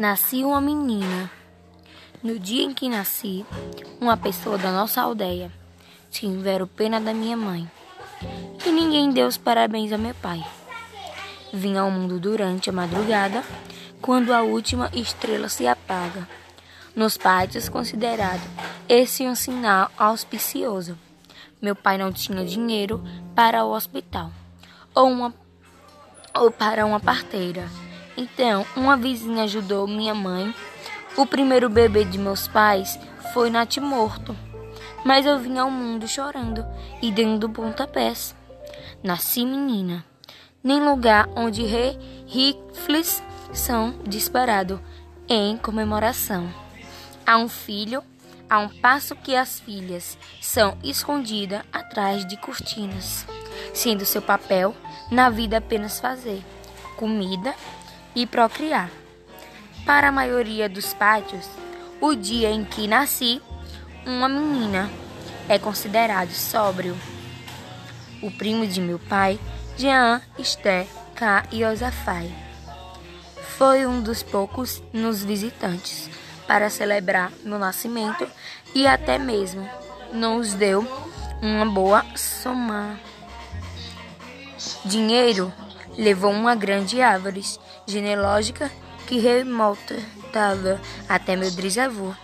Nasci uma menina. No dia em que nasci, uma pessoa da nossa aldeia tiveram pena da minha mãe. E ninguém deu os parabéns ao meu pai. Vim ao mundo durante a madrugada, quando a última estrela se apaga. Nos pátios considerado esse um sinal auspicioso. Meu pai não tinha dinheiro para o hospital ou, uma, ou para uma parteira. Então, uma vizinha ajudou minha mãe. O primeiro bebê de meus pais foi natimorto. Mas eu vim ao mundo chorando e dando pontapés. Nasci menina, nem lugar onde rifles são disparados em comemoração. Há um filho, há um passo que as filhas são escondidas atrás de cortinas, sendo seu papel na vida apenas fazer comida e procriar. Para a maioria dos pátios, o dia em que nasci, uma menina é considerado sóbrio. O primo de meu pai, Jean, Esther, K e Osafai, foi um dos poucos nos visitantes para celebrar meu nascimento e até mesmo nos deu uma boa soma. Dinheiro levou uma grande árvore genealógica que remontava até meu trisavô,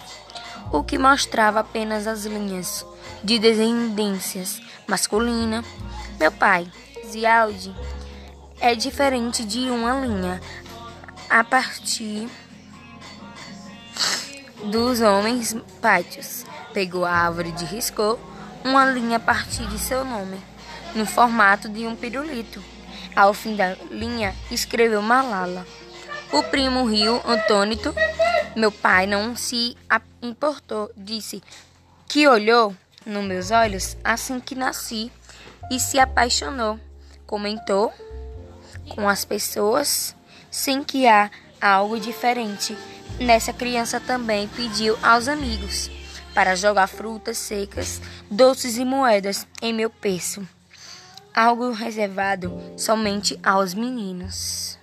o que mostrava apenas as linhas de descendências masculina. Meu pai, Zialdi, é diferente de uma linha a partir dos homens pátios. Pegou a árvore e riscou uma linha a partir de seu nome, no formato de um pirulito. Ao fim da linha, escreveu Malala. O primo riu, Antônito, meu pai não se importou, disse que olhou nos meus olhos assim que nasci e se apaixonou. Comentou com as pessoas sem que há algo diferente. Nessa criança também pediu aos amigos para jogar frutas secas, doces e moedas em meu peso algo reservado somente aos meninos.